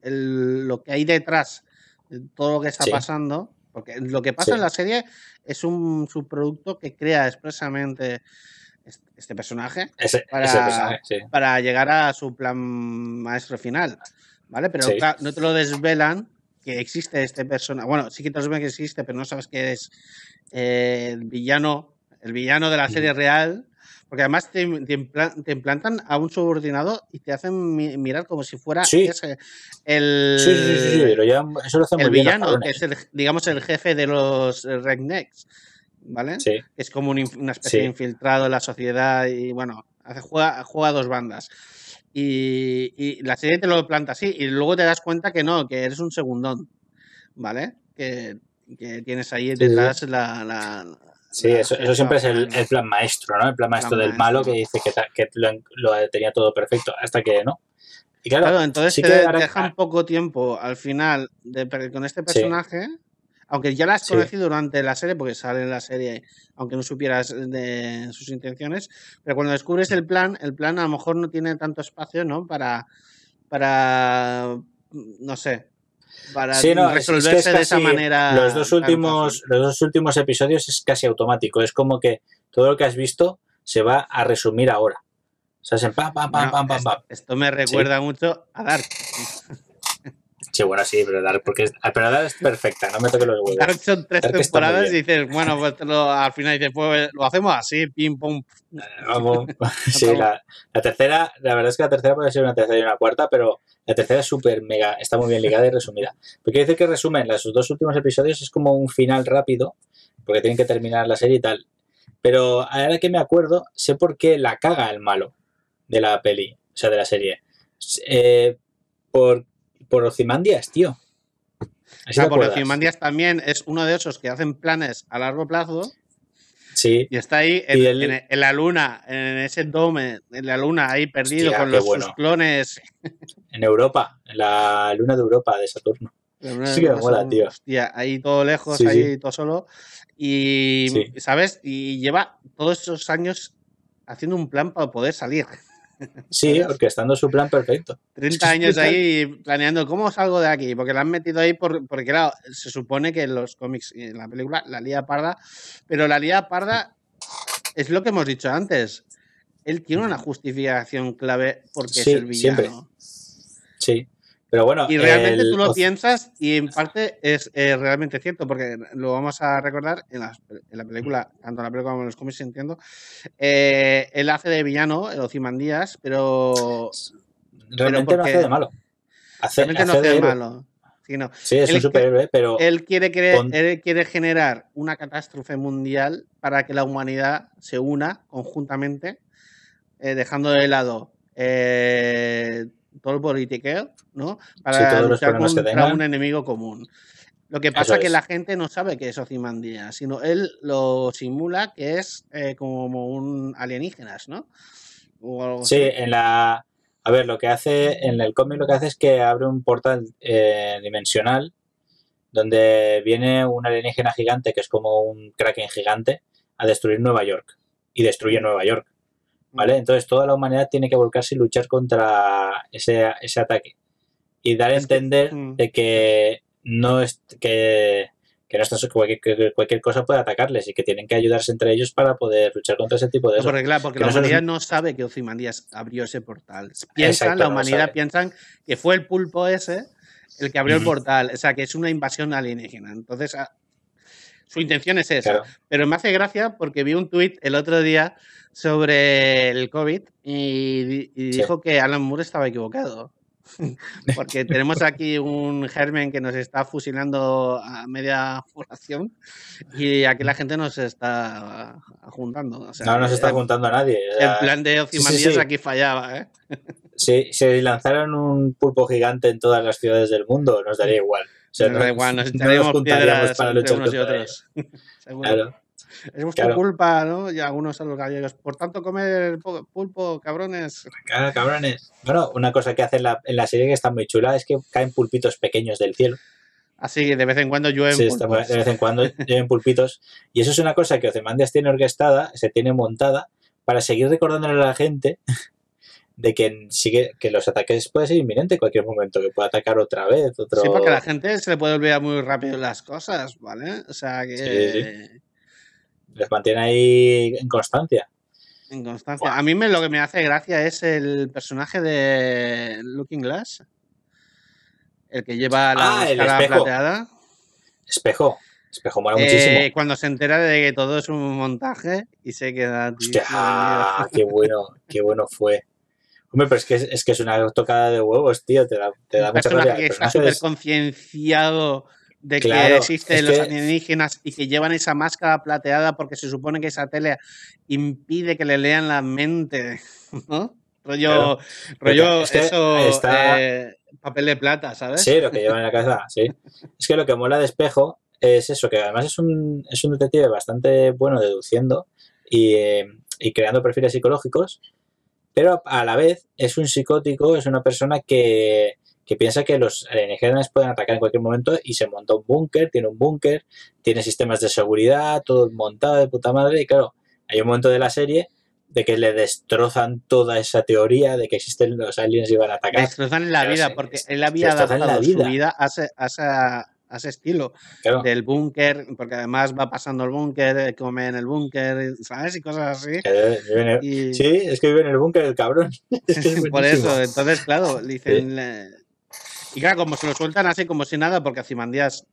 el- lo que hay detrás de todo lo que está Sí. pasando, porque lo que pasa Sí. en la serie es un subproducto que crea expresamente este, personaje Ese, para- ese personaje, sí. para llegar a su plan maestro final, ¿vale? Pero Sí. claro, no te lo desvelan que existe este personaje. Bueno, sí que te lo desvelan que existe, pero no sabes que es eh, el villano, el villano de la Mm. serie real. Porque además te, te implan- te implantan a un subordinado y te hacen mi- mirar como si fuera Sí. ese, el, Sí, sí, sí, sí, eso lo hacen el muy bien villano, que es el, digamos el jefe de los eh, rednecks, ¿vale? Sí, es como un una especie Sí. de infiltrado en la sociedad y bueno, hace, juega, juega dos bandas. Y, y la serie te lo planta así y luego te das cuenta que no, que eres un segundón, ¿vale? Que, que tienes ahí sí. detrás la... la- sí, eso, eso siempre es el, plan maestro, ¿no? El plan maestro Plan del malo que dice que, que lo, lo tenía todo perfecto, hasta que no. Y claro, Claro, entonces sí te que de- ahora- dejan poco tiempo al final de, con este personaje, aunque ya la has Sí. conocido durante la serie, porque sale en la serie, aunque no supieras de sus intenciones, pero cuando descubres el plan, el plan a lo mejor no tiene tanto espacio, ¿no? Para, para, no sé, para Sí, no, es- es que es resolverse de esa manera. Los dos últimos, los dos últimos episodios es casi automático. Es como que todo lo que has visto se va a resumir ahora. O sea, es en pam, pam, pam, Bueno, pam, pam, esto, pam. esto me recuerda mucho a Dark. Sí, bueno, sí, pero Dark, porque es, pero Dark es perfecta, no me toques los huevos. Dark son tres Dark temporadas y dices, bueno, pues lo- al final dices, pues lo hacemos así, pim, pum. Vamos. Sí, la, la tercera, la verdad es que la tercera puede ser una tercera y una cuarta, pero la tercera es súper mega, está muy bien ligada y resumida. Porque quiere decir que resumen los dos últimos episodios es como un final rápido, porque tienen que terminar la serie y tal. Pero ahora que me acuerdo, sé por qué la caga el malo de la peli, o sea, de la serie. Eh, por, por Ozymandias, tío. O Así porque acuerdas. Ozymandias también es uno de esos que hacen planes a largo plazo Sí, y está ahí en, la luna, en ese dome, en la luna, ahí perdido Hostia, con los bueno. sus clones. en Europa, en la luna de Europa de Saturno. Sí que me mola, tío. hostia, ahí todo lejos, Sí, ahí sí. todo solo. Y, Sí. ¿sabes? Y lleva todos esos años haciendo un plan para poder salir. Sí, orquestando su plan perfecto. 30 años ahí planeando cómo salgo de aquí, porque la han metido ahí por, porque, claro, se supone que en los cómics y en la película la lía parda, pero la lía parda es lo que hemos dicho antes. Él tiene una justificación clave porque Sí, es el villano. siempre. Sí, pero bueno. Y realmente el tú lo piensas y en parte es eh, realmente cierto, porque lo vamos a recordar en, la película, tanto en la película como en los cómics, entiendo. eh, él hace de villano, el Ozymandias, pero Realmente no hace de malo. Hace, realmente no hace de malo. Sí, no. Sí, es Él un superhéroe, pero Él quiere, cre- Con- él quiere generar una catástrofe mundial para que la humanidad se una conjuntamente, eh, dejando de lado eh, todo el politiqueo, ¿no? Para Sí, luchar contra un enemigo común. Lo que pasa es que la gente no sabe que es Ozymandias, sino él lo simula que es eh, como un alienígenas, ¿no? O algo sí, así. en la. A ver, lo que hace, en el cómic lo que hace es que abre un portal eh, dimensional donde viene un alienígena gigante que es como un kraken gigante a destruir Nueva York. Y destruye Nueva York. ¿Vale? Entonces toda la humanidad tiene que volcarse y luchar contra ese, ese ataque. Y dar a Es que- entender mm. de que no es que, que no están cualquier, que cualquier cosa puede atacarles y que tienen que ayudarse entre ellos para poder luchar contra ese tipo de eso. Porque, claro, porque Que la humanidad no sabe que Ozymandias abrió ese portal. Piensan, Exacto, la humanidad piensan que fue el pulpo ese el que abrió el portal. O sea, que es una invasión alienígena. Entonces, su intención es esa. Claro. Pero me hace gracia porque vi un tuit el otro día sobre el COVID y, Sí. dijo que Alan Moore estaba equivocado. Porque tenemos aquí un germen que nos está fusilando a media población y aquí la gente nos está juntando. O sea, No nos está juntando a nadie. o el plan de sí, Ozymandias sí. aquí fallaba, ¿eh? si, si lanzaran un pulpo gigante en todas las ciudades del mundo, nos daría igual. O sea, da igual, nos no echaríamos juntaríamos piedras para entre luchar unos y otros. Seguro. Claro. Es vuestra claro. culpa, ¿no? Y algunos a los gallegos. Por tanto, comer pu- pulpo, cabrones. Claro, cabrones. Bueno, una cosa que hace en la, en la serie que está muy chula es que caen pulpitos pequeños del cielo. Así que de vez en cuando llueven Sí, pulpos. de vez en cuando lleven pulpitos. Y eso es una cosa que Ozymandias tiene orquestada, se tiene montada, para seguir recordándole a la gente de que sigue que los ataques puede ser inminente en cualquier momento, que pueda atacar otra vez, otro... Sí, porque a la gente se le puede olvidar muy rápido las cosas, ¿vale? O sea que. Sí, Les mantiene ahí en constancia. En constancia. A mí me, lo que me hace gracia es el personaje de Looking Glass. El que lleva la Ah, el espejo. plateada. Espejo. Espejo mola Eh, muchísimo. cuando se entera de que todo es un montaje y se queda. Hostia, ah, qué bueno, qué bueno fue. Hombre, pero es que es, que es una tocada de huevos, tío. Te da, te da mucha rabia. que está súper concienciado de que existen los que- alienígenas y que llevan esa máscara plateada porque se supone que esa tele impide que le lean la mente, ¿no? Rollo, rollo Es que eso, está- eh, papel de plata, ¿sabes? Sí, lo que lleva en la cabeza, sí. Es que lo que mola de espejo es eso, que además es un, es un detective bastante bueno deduciendo y, eh, y creando perfiles psicológicos, pero a la vez es un psicótico, es una persona que, que piensa que los alienígenas pueden atacar en cualquier momento y se monta un búnker, tiene un búnker, tiene sistemas de seguridad, todo montado de puta madre y claro, hay un momento de la serie de que le destrozan toda esa teoría de que existen los aliens y van a atacar. Destrozan la vida porque él había destrozan la adaptado su vida. vida a a esa- a ese estilo Claro. del búnker, porque además va pasando el búnker, eh, come en el búnker, ¿sabes? Y cosas así. En el- Y- Sí, es que vive en el búnker el cabrón. Es que es Por eso, entonces, claro, dicen. eh, Y claro, como se lo sueltan así como si nada, porque Cimandías,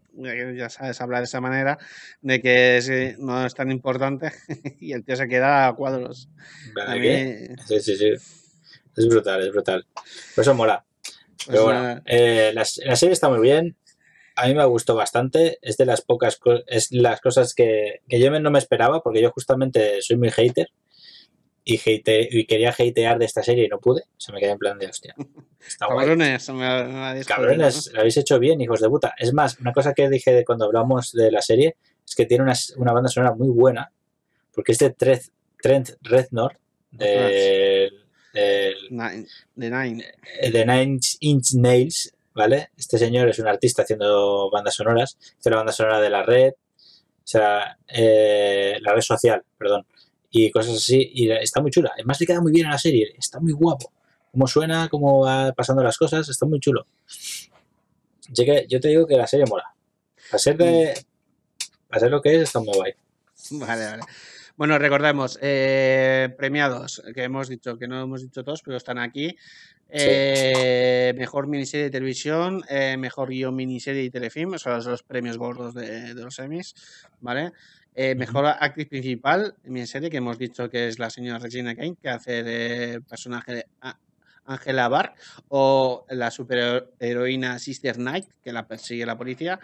ya sabes hablar de esa manera, de que es, eh, no es tan importante, y el tío se queda a cuadros. ¿Verdad A mí? Sí, sí, sí. Es brutal, es brutal. Por eso mola. pues, Pero bueno, eh, la, la serie está muy bien. A mí me gustó bastante. Es de las pocas co- es las cosas que, que yo me- no me esperaba, porque yo justamente soy muy hater. Y, hate, y quería hatear de esta serie y no pude. Se me quedé en plan de hostia. Cabrones, me, me Cabrones, lo habéis hecho bien, hijos de puta. Es más, una cosa que dije de cuando hablamos de la serie es que tiene una, una banda sonora muy buena, porque es de Trent, Trent Reznor, del, del- ¿no? Nine- Nine. de Nine Inch Nails, ¿vale? Este señor es un artista haciendo bandas sonoras, hizo la banda sonora de la red, o sea, eh, la red social, perdón, y cosas así, y está muy chula. Además le queda muy bien a la serie, está muy guapo. Cómo suena, cómo va pasando las cosas, está muy chulo. Así que yo te digo que la serie mola. A ser de... Lo que es, está muy guay. Vale, vale. Bueno, recordemos, eh, premiados, que hemos dicho, que no hemos dicho todos, pero están aquí. Eh, Mejor miniserie de televisión, eh, mejor guion miniserie y telefilm, o sea, son los premios gordos de, de los Emmys, ¿vale? Eh, mejor actriz principal, miniserie, que hemos dicho que es la señora Regina Kane, que hace de personaje de Angela Barr, o la superheroína Sister Knight, que la persigue la policía.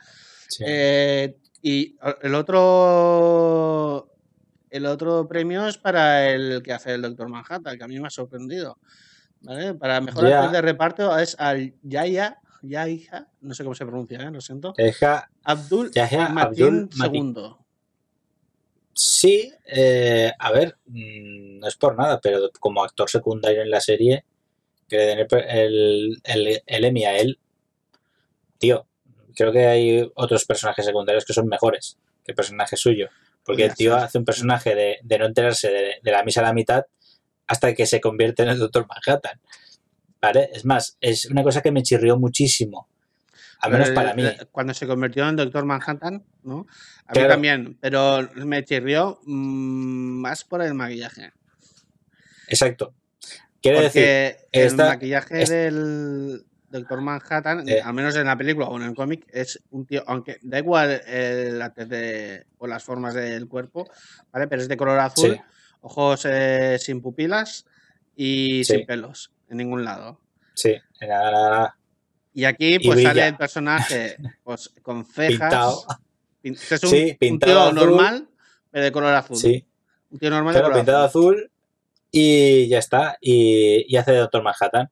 Sí. Eh, y el otro el otro premio es para el que hace el Doctor Manhattan, que a mí me ha sorprendido. ¿Vale? Para mejor Ya. actriz de reparto es al Yaya, Yahya, no sé cómo se pronuncia, ¿eh? lo siento. Deja, Abdul Yahya Matin Abdul Matin. II. Sí, eh, a ver, mm, no es por nada, pero como actor secundario en la serie, que le den el, el, el- Emmy a él, tío, creo que hay otros personajes secundarios que son mejores que el personaje suyo. Porque el tío hace un personaje de, de no enterarse de, de la misa a la mitad hasta que se convierte en el Doctor Manhattan. ¿Vale? Es más, es una cosa que me chirrió muchísimo. Al menos para eh, mí. eh, Cuando se convirtió en Doctor Manhattan, ¿no? A mí también, pero me chirrió mm, más por el maquillaje. Exacto. Quiere decir, Porque el esta- maquillaje del Doctor Manhattan, Eh. al menos en la película o en el cómic, es un tío, aunque da igual el, la o las formas del cuerpo, ¿vale? Pero es de color azul, Sí. Ojos eh, sin pupilas y Sí. sin pelos en ningún lado. sí, nada, nada, nada. Y aquí Y pues sale el personaje pues, con cejas. Pintado. pin- Es un, Sí, un pintado tío azul. normal, pero de color azul. Sí, Un tío normal de claro, color pintado azul. azul y ya está. Y, y hace de Doctor Manhattan.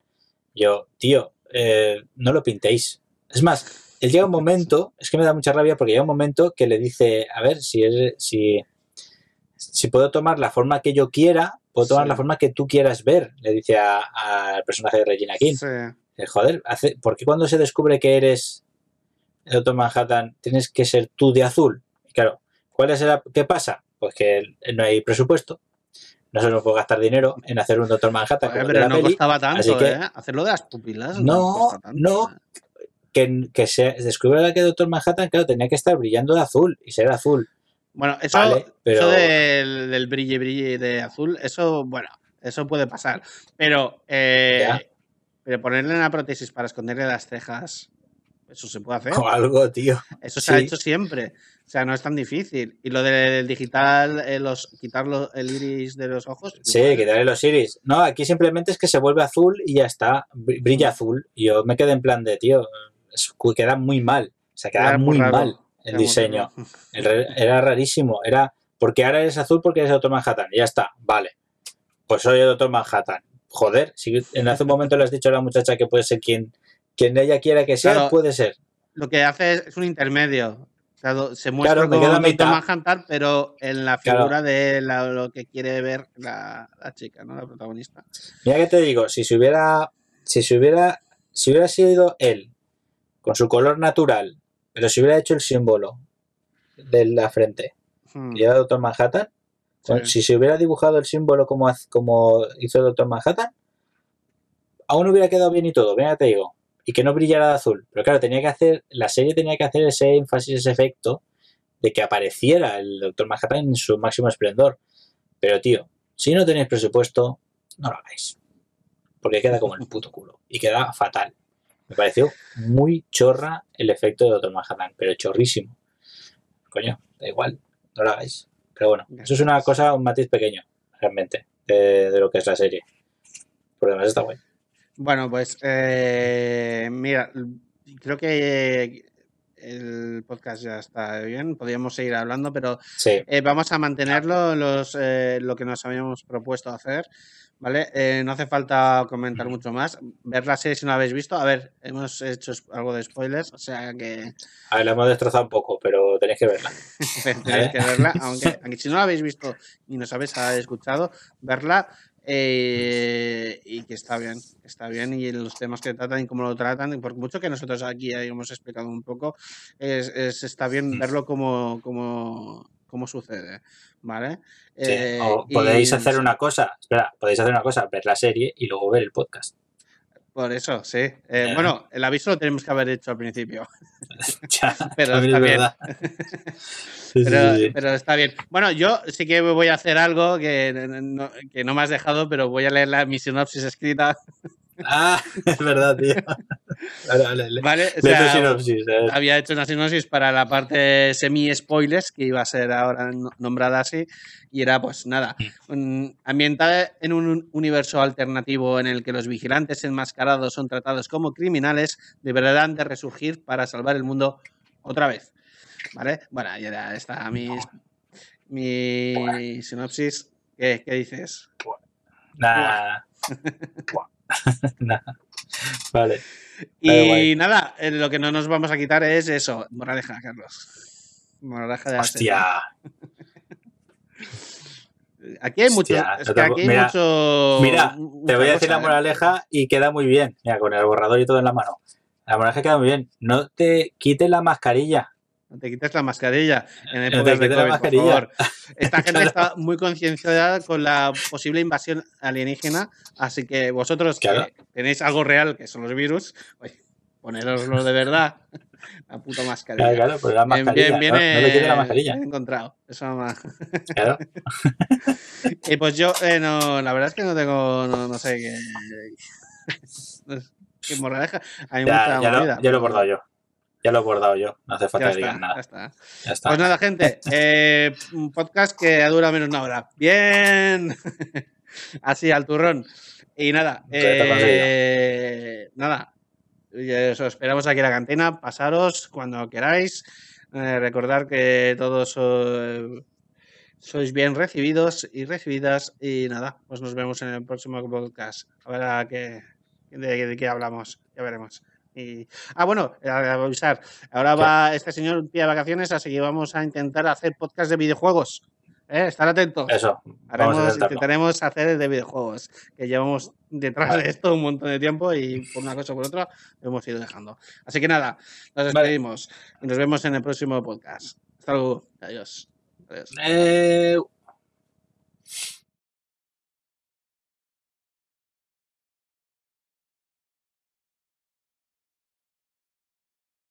Yo, tío, eh, no lo pintéis. Es más, él llega un momento, es que me da mucha rabia porque llega un momento que le dice, a ver, si, es, si, si puedo tomar la forma que yo quiera, puedo tomar Sí. la forma que tú quieras ver, le dice a- al personaje de Regina King. Sí. Eh, Joder, hace, ¿por qué cuando se descubre que eres el Doctor Manhattan tienes que ser tú de azul? Y claro, ¿cuál es el, ¿qué pasa? Pues que no hay presupuesto, no se nos puede gastar dinero en hacer un Doctor Manhattan de pero no peli, costaba tanto, así que- ¿eh? Hacerlo de las pupilas. No, no. ¿eh? que, que se descubriera que Doctor Manhattan, claro, tenía que estar brillando de azul y ser azul. Bueno, eso, Vale, pero- eso del, del brille brille de azul, eso, bueno, eso puede pasar. Pero, eh, pero ponerle una prótesis para esconderle las cejas, eso se puede hacer. O algo, tío. Eso se ha hecho siempre. O sea, no es tan difícil. Y lo del digital, eh, los, quitar lo- el iris de los ojos. Sí, igual. quitarle los iris. No, aquí simplemente es que se vuelve azul y ya está. br- Brilla azul. Y yo me quedé en plan de, tío, queda muy mal. O sea, queda muy raro. mal el diseño. El Era rarísimo. Era porque ahora eres azul porque eres Doctor Manhattan. Y ya está. Vale. Pues soy el Doctor Manhattan. Joder, si en hace un momento le has dicho a la muchacha que puede ser quien, quien ella quiera que sea, Claro. puede ser. Lo que hace es, un intermedio. O sea, do- se muestra Claro, como Doctor. Manhattan, pero en la Claro. figura de la- lo que quiere ver la, la chica, ¿no? La protagonista. Mira que te digo, si se hubiera, si se hubiera, si hubiera sido él con su color natural, pero si hubiera hecho el símbolo de la frente, Hmm, que lleva Doctor Manhattan, sí. si se hubiera dibujado el símbolo como, como hizo el Doctor Manhattan, aún hubiera quedado bien y todo, mira te digo, y que no brillara de azul. Pero claro, tenía que hacer, la serie tenía que hacer ese énfasis, ese efecto de que apareciera el Doctor Manhattan en su máximo esplendor. Pero tío, si no tenéis presupuesto, no lo hagáis. Porque queda como el puto culo. Y queda fatal. Me pareció muy chorra el efecto de Doctor Manhattan, pero chorrísimo. Coño, da igual, no lo hagáis. Pero bueno, eso es una cosa, un matiz pequeño, realmente, de, de lo que es la serie. Por lo demás está guay. Bueno, pues eh, mira, creo que el podcast ya está bien. Podríamos seguir hablando, pero Sí, eh, vamos a mantenerlo los, eh, lo que nos habíamos propuesto hacer. ¿Vale? Eh, no hace falta comentar mucho más. Ver la serie si no la habéis visto. A ver, hemos hecho algo de spoilers, o sea que a ver, la hemos destrozado un poco, pero tenéis que verla. tenéis que verla. Aunque, aunque si no la habéis visto y nos habéis escuchado, verla. eh, y que está bien, está bien, y los temas que tratan y cómo lo tratan, y por mucho que nosotros aquí hayamos explicado un poco, es, es- está bien verlo como, como, como sucede, ¿vale? Sí, Eh, o y podéis hacer una cosa, espera, podéis hacer una cosa, ver la serie y luego ver el podcast. Por eso, sí. Eh, Eh. Bueno, el aviso lo tenemos que haber hecho al principio, Ya, pero está es bien. sí, Pero, sí, sí. pero está bien. Bueno, yo sí que voy a hacer algo que no, que no me has dejado, pero voy a leer la, mi sinopsis escrita. Ah, es verdad, tío. Vale, vale, le- ¿Vale? O sea, sinopsis, ver. había hecho una sinopsis para la parte semi-spoilers, que iba a ser ahora no- nombrada así, y era pues nada, un- ambientada en un universo alternativo en el que los vigilantes enmascarados son tratados como criminales, deberán de resurgir para salvar el mundo otra vez. ¿Vale? Bueno, y ahora está mi, mi sinopsis. ¿Qué, qué dices? Nah. Nah. Vale. Y Vale, nada, eh, lo que no nos vamos a quitar es eso, moraleja, Carlos. Moraleja de. Hostia. Aquí hay mucho. Hostia, es no que te- aquí hay mira, mucho. Mira, te voy a decir cosa, la ¿eh? moraleja y queda muy bien. Mira, con el borrador y todo en la mano. La moraleja queda muy bien. No te quites la mascarilla. Te quites la mascarilla en épocas te de COVID, por favor. Esta gente está muy concienciada con la posible invasión alienígena, así que vosotros Claro. que tenéis algo real, que son los virus, oye, poneroslo de verdad. La puta mascarilla. Claro, claro, pues la Bien, mascarilla. bien, bien, no le quede la mascarilla. bien encontrado. Eso más. Claro. Y pues yo, eh, no, la verdad es que no tengo, no, no sé qué. qué moraleja. Hay Ya, mucha ya, lo, movida, ya lo he pero bordado yo. Ya lo he bordado yo. No hace falta que digan está, nada. ya está. Ya está. Pues nada, gente. eh, un podcast que dura menos una hora. Bien. Así, al turrón. Y nada, eh, nada. Os esperamos aquí en la cantina. Pasaros cuando queráis. Eh, recordar que todos eh, sois bien recibidos y recibidas. Y nada, pues nos vemos en el próximo podcast. A ver a qué, de, de qué hablamos. Ya veremos. Y, ah, bueno, a- a avisar. Ahora va este señor un día de vacaciones, así que vamos a intentar hacer podcast de videojuegos. ¿Eh? Estar atentos. Eso. Haremos, intentaremos hacer de videojuegos, que llevamos detrás de esto un montón de tiempo y por una cosa o por otra lo hemos ido dejando. Así que nada, nos Vale. despedimos y nos vemos en el próximo podcast. Hasta luego. Adiós. Adiós. Eh,